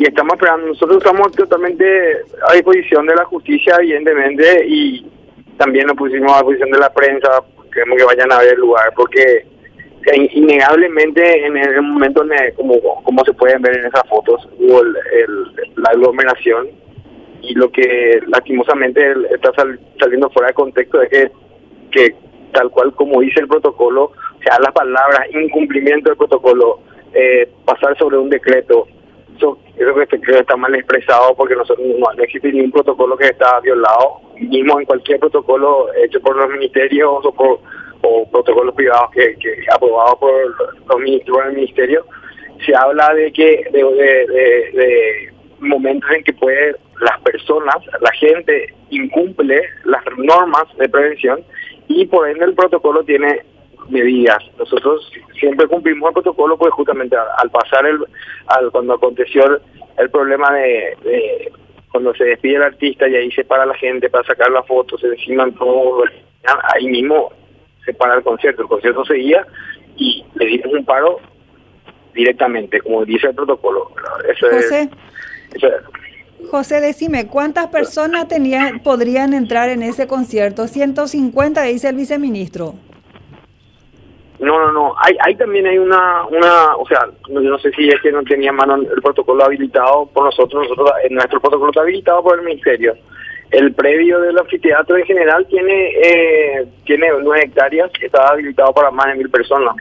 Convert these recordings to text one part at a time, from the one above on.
y estamos esperando. Nosotros estamos totalmente a disposición de la justicia, evidentemente, y también nos pusimos a disposición de la prensa, queremos que vayan a ver el lugar, porque innegablemente en el momento como, como se pueden ver en esas fotos hubo el, la aglomeración y lo que lastimosamente está saliendo fuera de contexto es que, que tal cual como dice el protocolo, o sea, las palabras incumplimiento del protocolo, eh, pasar sobre un decreto, eso creo que está mal expresado porque nosotros no, existe ningún protocolo que está violado, mismo en cualquier protocolo hecho por los ministerios o por protocolos privados que, que aprobados por los ministros del ministerio, se habla de que de, de, de, momentos en que puede las personas, la gente incumple las normas de prevención y por ende el protocolo tiene medidas. Nosotros siempre cumplimos el protocolo porque justamente al, pasar el, al cuando aconteció el, problema de, cuando se despide el artista y ahí se para la gente para sacar las fotos, se enciman todo, ahí mismo se para el concierto, el concierto seguía y le dimos un paro directamente, como dice el protocolo. Eso José, José, decime, ¿cuántas personas tenían, podrían entrar en ese concierto? 150, dice el viceministro. No, no, no. Hay, hay también hay una, una, o sea, no, sé si es que no tenía mano el protocolo habilitado por nosotros. Nosotros, nuestro protocolo está habilitado por el ministerio. El previo del anfiteatro en general tiene eh, tiene nueve hectáreas, está habilitado para más de mil personas.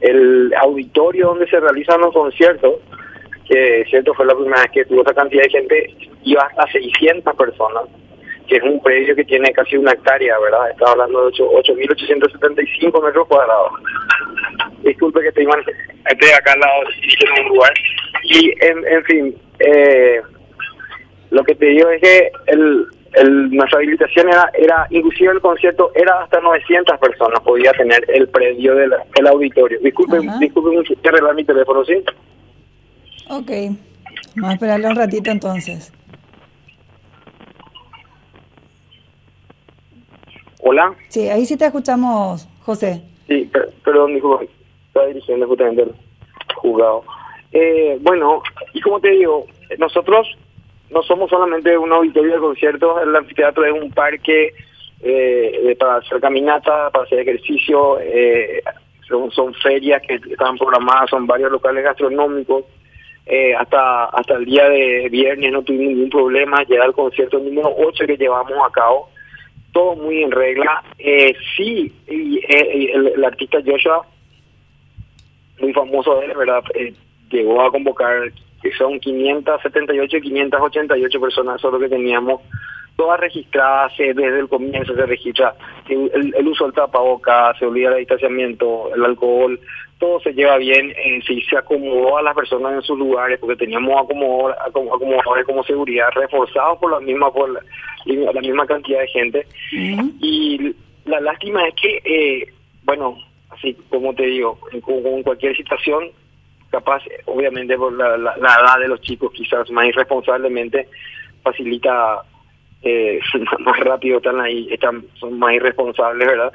El auditorio donde se realizan los conciertos, que cierto fue la primera vez que tuvo esa cantidad de gente, iba hasta 600 personas, que es un predio que tiene casi una hectárea, ¿verdad? Estaba hablando de 8.875 metros cuadrados. Disculpe que estoy, estoy acá al lado, en un lugar. Y, en, en fin, eh, lo que te digo es que el, el, nuestra habilitación era, era, inclusive el concierto era hasta 900 personas, podía tener el predio del, auditorio. Disculpen, disculpen mucho, arreglar mi teléfono, ¿sí? Ok, vamos a esperarle un ratito entonces. Hola. Sí, ahí sí te escuchamos, José. Sí, perdón, disculpe, estaba dirigiendo justamente el juzgado. Eh, bueno, y como te digo, nosotros no somos solamente un auditorio de conciertos, el anfiteatro es un parque eh, para hacer caminata, para hacer ejercicio, eh, son, ferias que están programadas, son varios locales gastronómicos. Eh, hasta hasta el día de viernes no tuvimos ningún problema, llegar al concierto número 8 que llevamos a cabo, todo muy en regla. sí, y, el, artista Joshua, muy famoso de él, ¿verdad? llegó a convocar que son 578 y 588 personas, solo que teníamos todas registradas eh, desde el comienzo, se registra el, uso del tapabocas, se olvida el distanciamiento, el alcohol, todo se lleva bien, eh, si se acomodó a las personas en sus lugares, porque teníamos acomodadores como seguridad reforzados por la misma por la, misma cantidad de gente. Y la lástima es que, eh, bueno, así como te digo, con cualquier situación capaz, obviamente por la, edad de los chicos, quizás más irresponsablemente facilita eh, más rápido están ahí, están son más irresponsables, ¿verdad?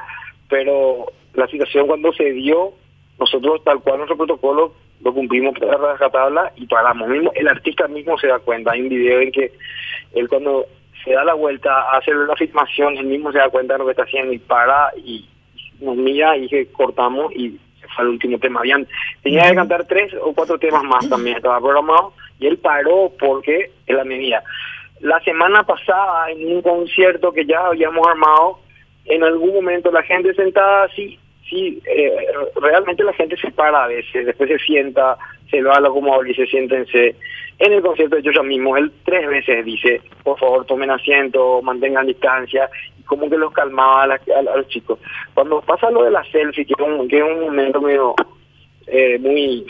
Pero la situación cuando se dio, nosotros tal cual nuestro protocolo lo cumplimos para la tabla y paramos. Mismo, el artista mismo se da cuenta, hay un video en que él cuando se da la vuelta a hacer la filmación, él mismo se da cuenta de lo que está haciendo y para y nos mira y que cortamos y fue el último tema. Habían, tenía que cantar tres o cuatro temas más también, estaba programado, y él paró porque es la medida. La semana pasada, en un concierto que ya habíamos armado, en algún momento la gente sentada así, sí, eh, realmente la gente se para a veces, después se sienta, se va a la acomodador y se siéntense. En el concierto de yo mismo, él tres veces dice, por favor tomen asiento, mantengan distancia, como que los calmaba a, los chicos. Cuando pasa lo de la selfie, que es un, que es un momento eh, muy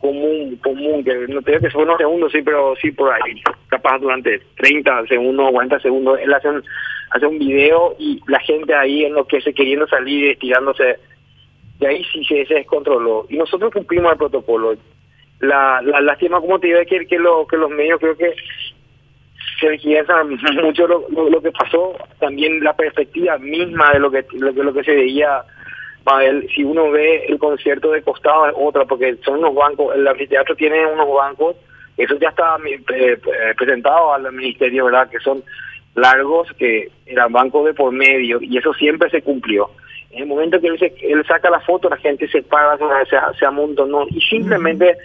común, común, que no te digo que son unos segundos, sí, pero sí por ahí, capaz durante 30 segundos, 40 segundos, él hace un, hace un video y la gente ahí en lo que se queriendo salir, estirándose, y ahí sí se, descontroló. Y nosotros cumplimos el protocolo. La, la lástima, como te digo, es que, que, lo, que los medios creo que se requiesa mucho lo, lo, que pasó, también la perspectiva misma de lo que lo, lo que se veía. si uno ve el concierto de costado es otra, porque son unos bancos, el anfiteatro tiene unos bancos Eso ya está eh, eh, presentado al ministerio, ¿verdad? Que son largos, que eran bancos de por medio, y eso siempre se cumplió. En el momento que él, él saca la foto, la gente se para, se, se amontona, y simplemente,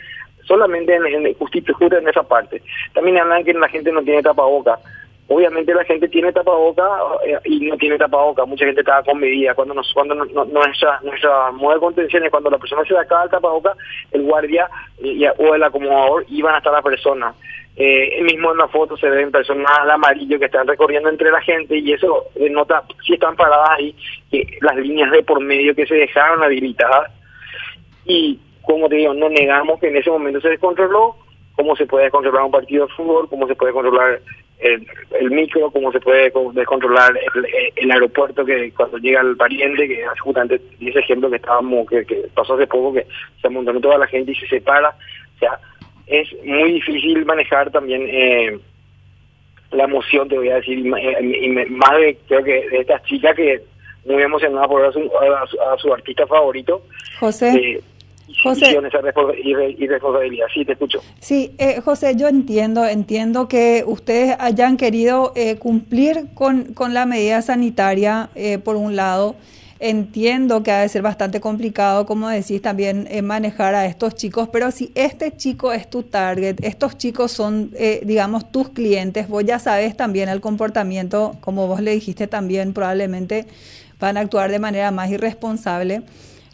solamente en, en, justo, en esa parte. También hablan que la gente no tiene tapaboca obviamente la gente tiene tapaboca eh, y no tiene tapaboca, mucha gente estaba con medida, cuando nos, cuando nuestra, nuestra modo de contención es cuando la persona se sacaba el tapaboca, el guardia eh, o el acomodador iban hasta la persona. Eh, mismo en la foto se ven personas al amarillo que están recorriendo entre la gente y eso nota si están paradas ahí las líneas de por medio que se dejaron habilitadas y como te digo, no negamos que en ese momento se descontroló, cómo se puede controlar un partido de fútbol, cómo se puede controlar el, micro, cómo se puede descontrolar el, aeropuerto que cuando llega el pariente, que es justamente ese ejemplo que estábamos, que, pasó hace poco, que se amontonó toda la gente y se separa. O sea, es muy difícil manejar también eh, la emoción, te voy a decir, y, más de, creo que de estas chicas que muy emocionada por a su, a su, artista favorito. José. Eh, José, y responsabilidad. Sí, te escucho. Sí, eh, José, yo entiendo, entiendo que ustedes hayan querido eh, cumplir con, con, la medida sanitaria, eh, por un lado. Entiendo que ha de ser bastante complicado, como decís, también manejar a estos chicos, pero si este chico es tu target, estos chicos son, digamos, tus clientes, vos ya sabes también el comportamiento, como vos le dijiste también, probablemente van a actuar de manera más irresponsable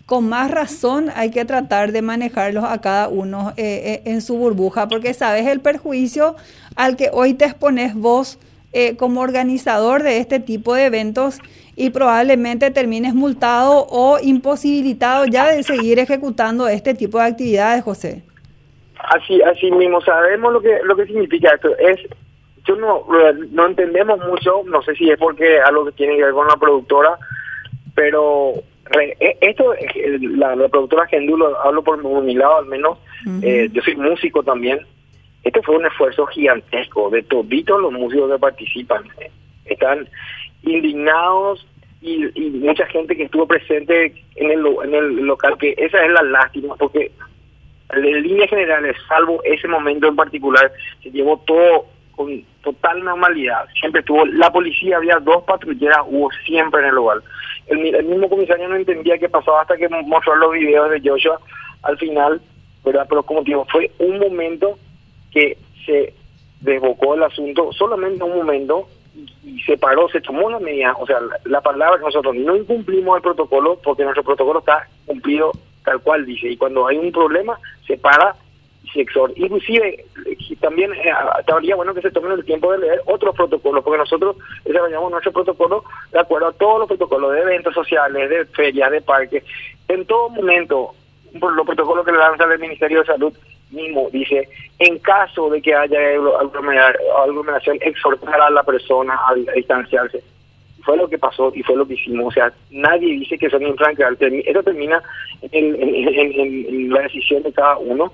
con más razón hay que tratar de manejarlos a cada uno eh, eh, en su burbuja, porque sabes el perjuicio al que hoy te expones vos eh, como organizador de este tipo de eventos y probablemente termines multado o imposibilitado ya de seguir ejecutando este tipo de actividades, José. Así, así mismo sabemos lo que lo que significa esto. Es yo no no entendemos mucho, no sé si es porque algo que tiene que ver con la productora, pero esto, la, la productora Gendulo, hablo por mi lado al menos, eh, yo soy músico también, este fue un esfuerzo gigantesco de toditos los músicos que participan. Están indignados y, mucha gente que estuvo presente en el, en el local, que esa es la lástima, porque en líneas generales, salvo ese momento en particular, se llevó todo con total normalidad. Siempre estuvo, la policía, había dos patrulleras, hubo siempre en el lugar. El, mismo comisario no entendía qué pasaba hasta que mostró los videos de Joshua al final, ¿verdad? Pero como digo, fue un momento que se desbocó el asunto, solamente un momento, y, se paró, se tomó la medida, o sea, la, la palabra que nosotros no incumplimos el protocolo porque nuestro protocolo está cumplido tal cual dice, y cuando hay un problema, se para Sexor. Inclusive, también eh, estaría bueno que se tomen el tiempo de leer otros protocolos, porque nosotros desarrollamos nuestro protocolo de acuerdo a todos los protocolos de eventos sociales, de ferias, de parques. En todo momento, los protocolos que le lanza el Ministerio de Salud mismo dice, en caso de que haya aglomeración, exhortar a la persona a, distanciarse. Fue lo que pasó y fue lo que hicimos. O sea, nadie dice que son infranqueables. Eso termina en la decisión de cada uno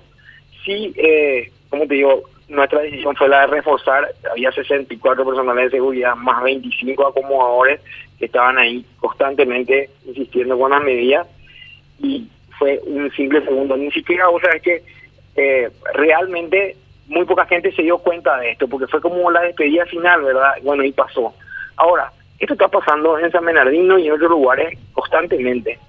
sí, eh, como te digo, nuestra decisión fue la de reforzar, había 64 personales de seguridad, más 25 acomodadores que estaban ahí constantemente insistiendo con las medidas y fue un simple segundo. Ni siquiera, o sea, es que eh, realmente muy poca gente se dio cuenta de esto, porque fue como la despedida final, ¿verdad? Bueno, y pasó. Ahora, esto está pasando en San Bernardino y en otros lugares constantemente.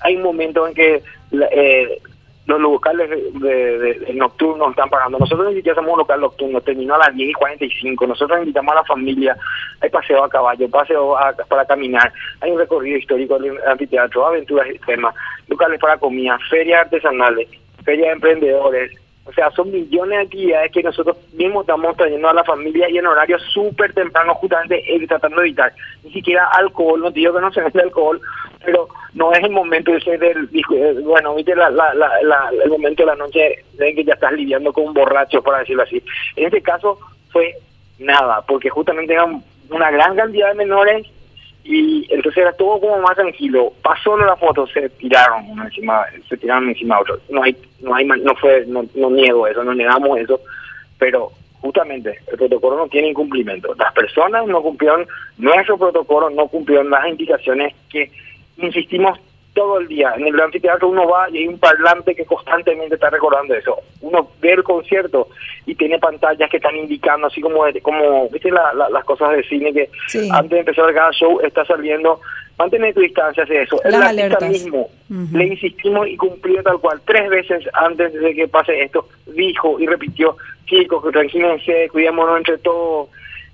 Hay un momento en que eh, los locales de, nocturnos están pagando. Nosotros ya somos un local nocturno, terminó a las 10 y 45. Nosotros invitamos a la familia, hay paseo a caballo, paseo para caminar, hay un recorrido histórico del anfiteatro, aventuras extremas, locales para comida, ferias artesanales, ferias de emprendedores. O sea, son millones de actividades que nosotros mismos estamos trayendo a la familia y en horarios súper temprano, justamente tratando de evitar. Ni siquiera alcohol, no digo que no se vende alcohol, pero no es el momento ese del, eh, bueno, viste la, la, la, el momento de la noche de que ya estás lidiando con un borracho, por decirlo así. En este caso fue nada, porque justamente eran una gran cantidad de menores y entonces era todo como más tranquilo. Pasó la foto, se tiraron uno encima, se tiraron encima de otro. No hay, no hay, no fue, no, no niego eso, no negamos eso, pero justamente el protocolo no tiene incumplimiento. Las personas no cumplieron, nuestro protocolo no cumplieron las indicaciones que insistimos todo el día. En el anfiteatro uno va y hay un parlante que constantemente está recordando eso. Uno ve el concierto y tiene pantallas que están indicando, así como, como viste las cosas de cine que antes de empezar cada show está saliendo. Mantener tu distancia hacia eso. El artista mismo le insistimos y cumplió tal cual. Tres veces antes de que pase esto, dijo y repitió, chicos, que tranquilícense, cuidémonos entre todos.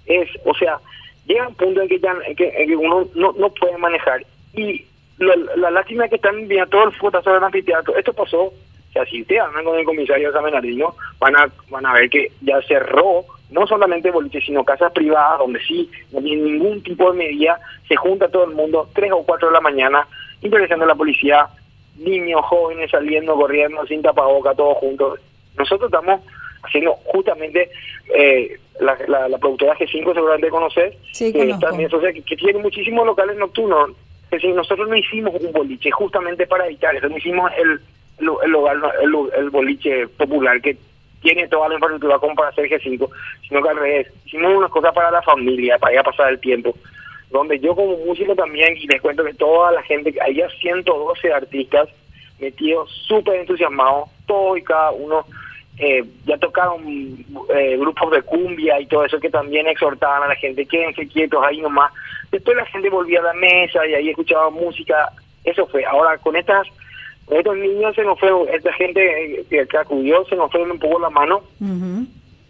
Es, o sea, llega un punto en que ya que, uno no, no puede manejar. Y la, lástima es que están viendo todo el fútbol sobre el anfiteatro. Esto pasó, o sea, si ustedes hablan con el comisario Samenarino, van a, van a ver que ya cerró no solamente boliches, sino casas privadas donde sí, no tiene ningún tipo de medida, se junta todo el mundo, tres o cuatro de la mañana, interesando a la policía, niños, jóvenes saliendo, corriendo, sin tapaboca, todos juntos. Nosotros estamos haciendo justamente eh, la, la, productora G5 seguramente conocer, que, también, o sea, que tiene muchísimos locales nocturnos es decir, nosotros no hicimos un boliche justamente para evitar eso, no hicimos el, el, el, boliche popular que tiene toda la infraestructura como para hacer G5, sino que al revés, hicimos una cosa para la familia, para ir a pasar el tiempo, donde yo como músico también, y les cuento que toda la gente, había 112 artistas metidos súper entusiasmados, todos y cada uno eh, ya tocaron eh, grupos de cumbia y todo eso que también exhortaban a la gente, quédense quietos ahí nomás. Después la gente volvía a la mesa y ahí escuchaba música, eso fue. Ahora con estas estos niños se nos fue, esta gente que, acudió se nos fue un poco la mano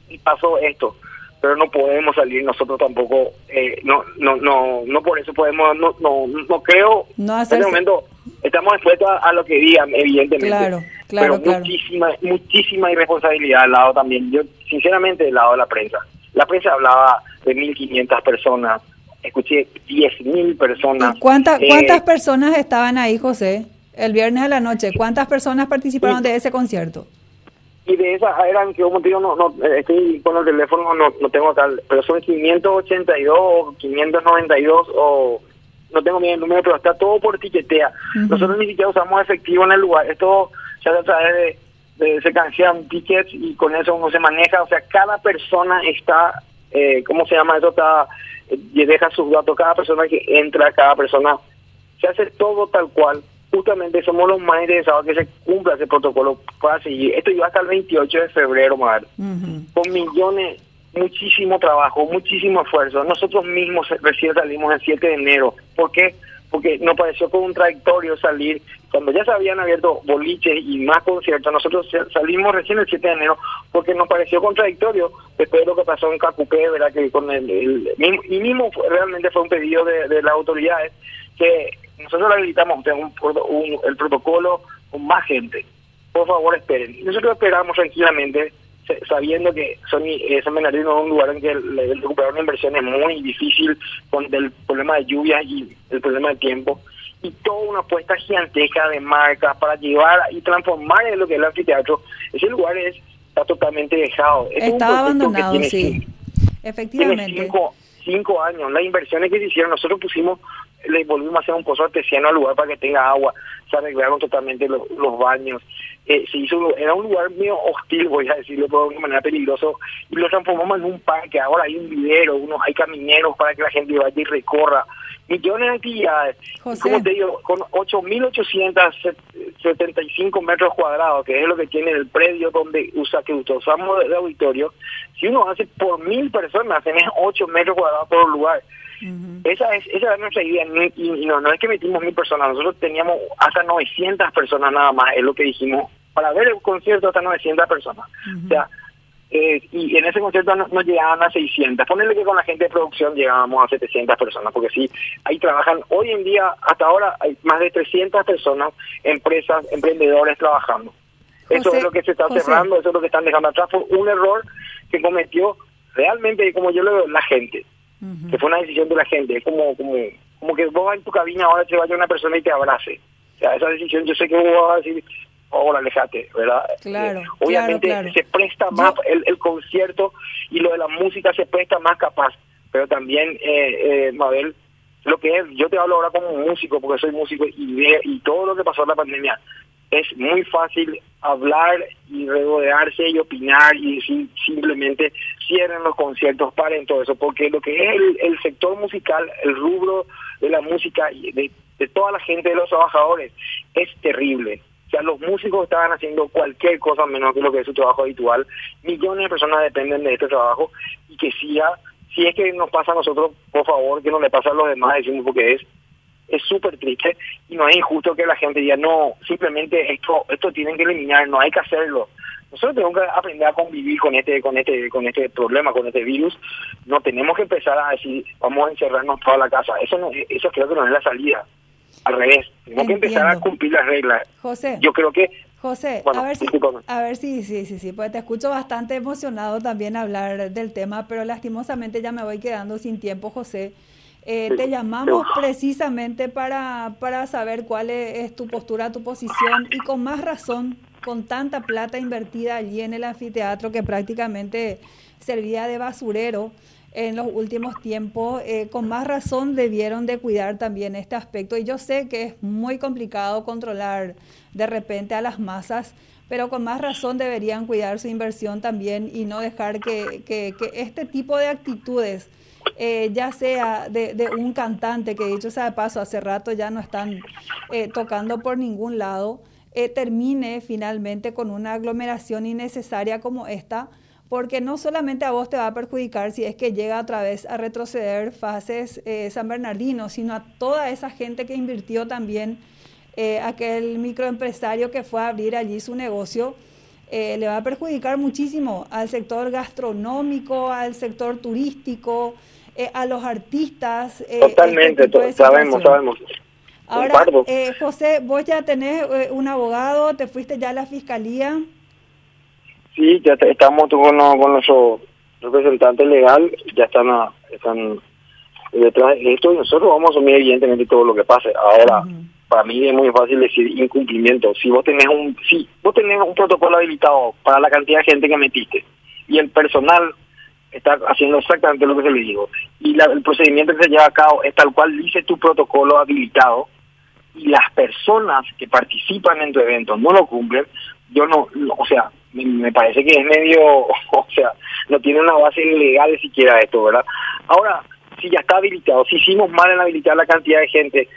y pasó esto. Pero no podemos salir nosotros tampoco, eh, no, no, no, no por eso podemos, no, no, no creo, en este momento estamos expuestos a, lo que digan, evidentemente. Claro Claro, pero muchísima, muchísima irresponsabilidad al lado también. Yo, sinceramente, del lado de la prensa. La prensa hablaba de 1.500 personas, escuché 10.000 personas. ¿Cuántas, eh, ¿Cuántas personas estaban ahí, José? El viernes a la noche, ¿cuántas personas participaron de ese concierto? Y de esas eran, que como te digo, no, no, estoy con el teléfono, no, no tengo tal, pero son 582 o 592 o no tengo bien el número, pero está todo por tiquetea. Nosotros ni siquiera usamos efectivo en el lugar. Esto ya a través de, se canjean tickets y con eso uno se maneja, o sea, cada persona está, eh, ¿cómo se llama eso? Está, deja sus datos, cada persona que entra, cada persona, se hace todo tal cual. Justamente somos los más interesados que se cumpla ese protocolo para seguir. Esto iba hasta el 28 de febrero, madre. Con millones, muchísimo trabajo, muchísimo esfuerzo. Nosotros mismos recién salimos el 7 de enero. ¿Por qué? Porque nos pareció contradictorio salir, cuando ya se habían abierto boliches y más conciertos, nosotros salimos recién el 7 de enero porque nos pareció contradictorio después de lo que pasó en Cacupé, ¿verdad? Que con el, y mismo realmente fue un pedido de, las autoridades que nosotros habilitamos un, el protocolo con más gente. Por favor, esperen. Nosotros esperamos tranquilamente sabiendo que San, eh, San Bernardino es un lugar en que el, recuperar una inversión es muy difícil con el problema de lluvia y el problema de tiempo y toda una apuesta gigantesca de marcas para llevar y transformar en lo que es el anfiteatro. Ese lugar es, está totalmente dejado. está abandonado, sí. Efectivamente. Tiene cinco, años. Las inversiones que se hicieron, nosotros pusimos, le volvimos a hacer un pozo artesiano al lugar para que tenga agua, se arreglaron totalmente los baños, eh, se hizo, era un lugar medio hostil, voy a decirlo de una manera peligroso, y lo transformamos en un parque, ahora hay un vivero, uno, hay camineros para que la gente vaya y recorra, millones de actividades, como te digo, con 8.875 metros cuadrados, que es lo que tiene el predio donde usa que usamos de auditorio, si uno hace por mil personas, tenés 8 metros cuadrados por lugar, esa es esa es nuestra idea. Y, no, no es que metimos mil personas, nosotros teníamos hasta 900 personas nada más, es lo que dijimos, para ver el concierto hasta 900 personas. O sea, eh, y en ese concierto no, llegaban a 600. Ponerle que con la gente de producción llegábamos a 700 personas, porque sí, ahí trabajan, hoy en día, hasta ahora, hay más de 300 personas, empresas, emprendedores trabajando. eso es lo que se está cerrando, eso es lo que están dejando atrás. Fue un error que cometió realmente, como yo lo veo, la gente que fue una decisión de la gente. Es como, como, como que vos en tu cabina ahora te vaya una persona y te abrace. O sea, esa decisión yo sé que vos vas a decir, ahora alejate, ¿verdad? Claro, eh, obviamente se presta más, el, el concierto y lo de la música se presta más capaz, pero también, eh, eh, Mabel, lo que es, yo te hablo ahora como músico, porque soy músico, y, y todo lo que pasó en la pandemia, es muy fácil hablar y regodearse y opinar y decir simplemente cierren los conciertos, paren todo eso, porque lo que es el, el sector musical, el rubro de la música de, de toda la gente, de los trabajadores, es terrible. O sea, los músicos estaban haciendo cualquier cosa menos que lo que es su trabajo habitual. Millones de personas dependen de este trabajo y que siga, si es que nos pasa a nosotros, por favor, que no le pase a los demás, decimos porque es es súper triste y no es injusto que la gente diga, no, simplemente esto esto tienen que eliminar, no hay que hacerlo. Nosotros tenemos que aprender a convivir con este con este con este problema, con este virus. No tenemos que empezar a decir, vamos a encerrarnos toda la casa. Eso no eso creo que no es la salida. Al revés, tenemos que empezar a cumplir las reglas. José. Yo creo que José, a ver si, a ver si, sí, sí, sí, pues te escucho bastante emocionado también hablar del tema, pero lastimosamente ya me voy quedando sin tiempo, José. Eh, te llamamos precisamente para, para saber cuál es, tu postura, tu posición y con más razón, con tanta plata invertida allí en el anfiteatro que prácticamente servía de basurero en los últimos tiempos, eh, con más razón debieron de cuidar también este aspecto. Y yo sé que es muy complicado controlar de repente a las masas, pero con más razón deberían cuidar su inversión también y no dejar que, que, que este tipo de actitudes eh, ya sea de, un cantante, que dicho sea de paso, hace rato ya no están eh, tocando por ningún lado, eh, termine finalmente con una aglomeración innecesaria como esta, porque no solamente a vos te va a perjudicar si es que llega otra vez a retroceder fases San Bernardino, sino a toda esa gente que invirtió también, aquel microempresario que fue a abrir allí su negocio. Le va a perjudicar muchísimo al sector gastronómico, al sector turístico, eh, a los artistas. Eh, Totalmente, este sabemos, sabemos. Ahora, eh, José, vos ya tenés un abogado, te fuiste ya a la fiscalía. Sí, ya estamos con, con nuestro representante legal, ya están, están detrás de esto y nosotros vamos a asumir evidentemente todo lo que pase. Ahora, para mí es muy fácil decir incumplimiento. Si vos tenés un, si vos tenés un protocolo habilitado para la cantidad de gente que metiste y el personal está haciendo exactamente lo que se le dijo. Y el procedimiento que se lleva a cabo es tal cual dice tu protocolo habilitado y las personas que participan en tu evento no lo cumplen, yo no, o sea, me, parece que es medio, o sea, no tiene una base legal siquiera esto, ¿verdad? Ahora, si ya está habilitado, si hicimos mal en habilitar la cantidad de gente,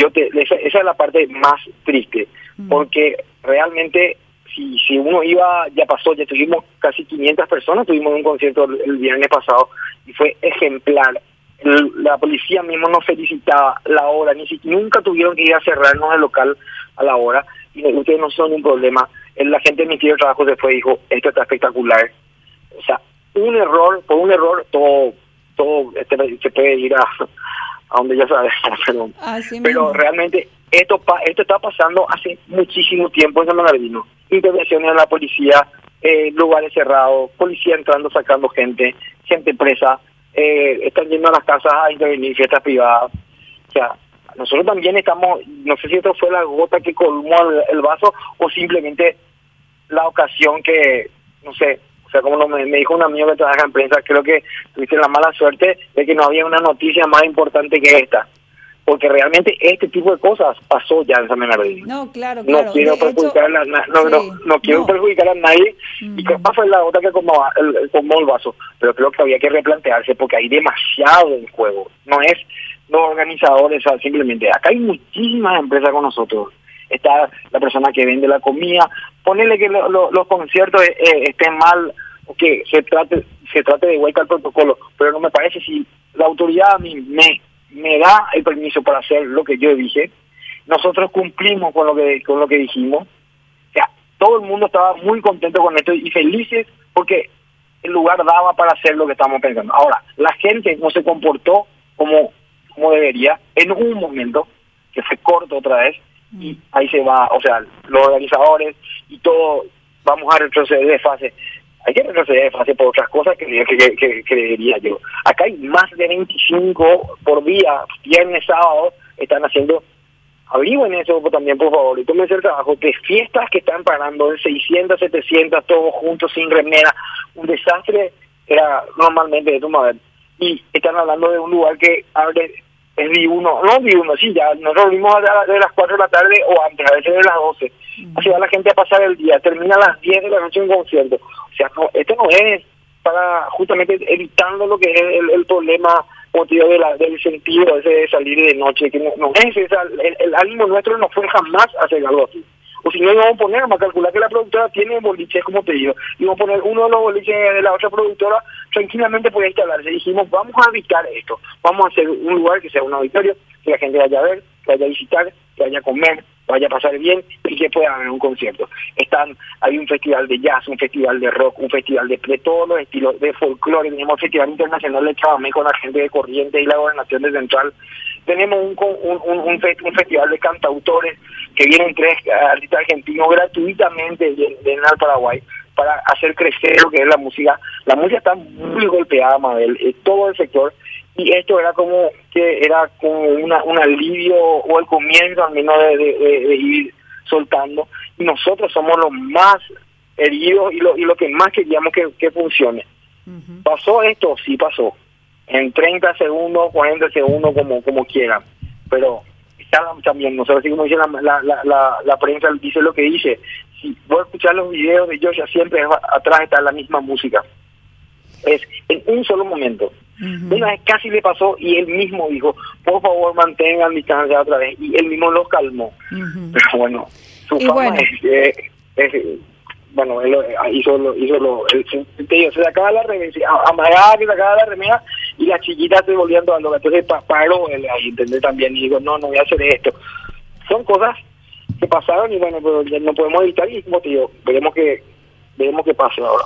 yo te, esa, esa es la parte más triste, mm. porque realmente si, si uno iba, ya pasó, ya tuvimos casi 500 personas, tuvimos un concierto el, viernes pasado y fue ejemplar. la policía mismo nos felicitaba la hora, ni siquiera, nunca tuvieron que ir a cerrarnos el local a la hora y ustedes no son un problema. La gente del Ministerio de Trabajo se fue y dijo, esto está espectacular. O sea, un error, por un error, todo todo este, se puede ir a, a donde ya sabes, pero, pero realmente esto esto está pasando hace muchísimo tiempo en San Bernardino. Intervenciones de la policía, eh, lugares cerrados, policía entrando, sacando gente, gente presa, eh, están yendo a las casas a intervenir fiestas privadas. O sea, nosotros también estamos, no sé si esto fue la gota que colmó el, vaso o simplemente la ocasión que, no sé, o sea, como me, me, dijo un amigo que trabaja en prensa, creo que tuviste la mala suerte de que no había una noticia más importante que esta porque realmente este tipo de cosas pasó ya en San Bernardino. No, claro, claro. No quiero perjudicar a, no, no, quiero perjudicar a nadie y capaz fue la otra que como el, el vaso, pero creo que había que replantearse porque hay demasiado en juego. No es los organizadores, simplemente acá hay muchísimas empresas con nosotros. Está la persona que vende la comida, ponerle que los conciertos eh, eh, estén mal que se trate se trate de vuelta al protocolo, pero no me parece si la autoridad a mí me me da el permiso para hacer lo que yo dije. Nosotros cumplimos con lo que con lo que dijimos. O sea, todo el mundo estaba muy contento con esto y felices porque el lugar daba para hacer lo que estábamos pensando. Ahora, la gente no se comportó como, como debería en un momento, que fue corto otra vez, y ahí se va, o sea, los organizadores y todo, vamos a retroceder de fase hay que retroceder de fase por otras cosas que, que, creería yo. Acá hay más de 25 por día, viernes, sábado, están haciendo en eso también, por favor, y tómense el trabajo de fiestas que están pagando de 600, 700, todos juntos, sin remera, un desastre era normalmente de tu madre. Y están hablando de un lugar que abre es di uno, no di uno, sí, ya nosotros vimos de, las 4 de la tarde o antes, a veces de las 12. Así va la gente a pasar el día, termina a las 10 de la noche un concierto. O sea, no, esto no es para justamente evitando lo que es el, problema motivo de la, del sentido ese de salir de noche, que no, es el, el, ánimo nuestro no fue jamás hacer algo así. O si no, íbamos a poner, vamos a calcular que la productora tiene boliches, como te digo, y vamos a poner uno de los boliches de la otra productora, tranquilamente puede instalarse. Dijimos, vamos a evitar esto, vamos a hacer un lugar que sea un auditorio, que la gente vaya a ver, que vaya a visitar, que vaya a comer, vaya a pasar bien y que pueda haber un concierto. Están, hay un festival de jazz, un festival de rock, un festival de, de todos los estilos de folclore, tenemos Festival Internacional de Chabamé con la gente de Corriente y la Gobernación de Central, tenemos un, un, un, festival de cantautores que vienen tres artistas argentinos gratuitamente de, el Paraguay para hacer crecer lo que es la música. La música está muy golpeada, Mabel, eh, todo el sector y esto era como que era como una, un alivio o el comienzo al menos de, ir soltando y nosotros somos los más heridos y lo, y lo que más queríamos que, que funcione. ¿Pasó esto? Sí pasó. En 30 segundos, 40 segundos, como, como quieran. Pero también, nosotros así como dice la, la, la, la, prensa, dice lo que dice. Si voy a escuchar los videos de Joshua, siempre atrás está la misma música. Es en un solo momento. Una vez casi le pasó y él mismo dijo, por favor mantengan distancia otra vez. Y él mismo lo calmó. Pero bueno, su fama Es, bueno, él hizo lo, hizo lo, se sacaba la remera, amagaba que sacaba la remera y la chiquita se volviendo a lo entonces paró él ahí, ¿entendés? También y digo, no, no voy a hacer esto. Son cosas que pasaron y bueno, pero no podemos evitar y como te digo, veremos que, veremos qué pasa ahora.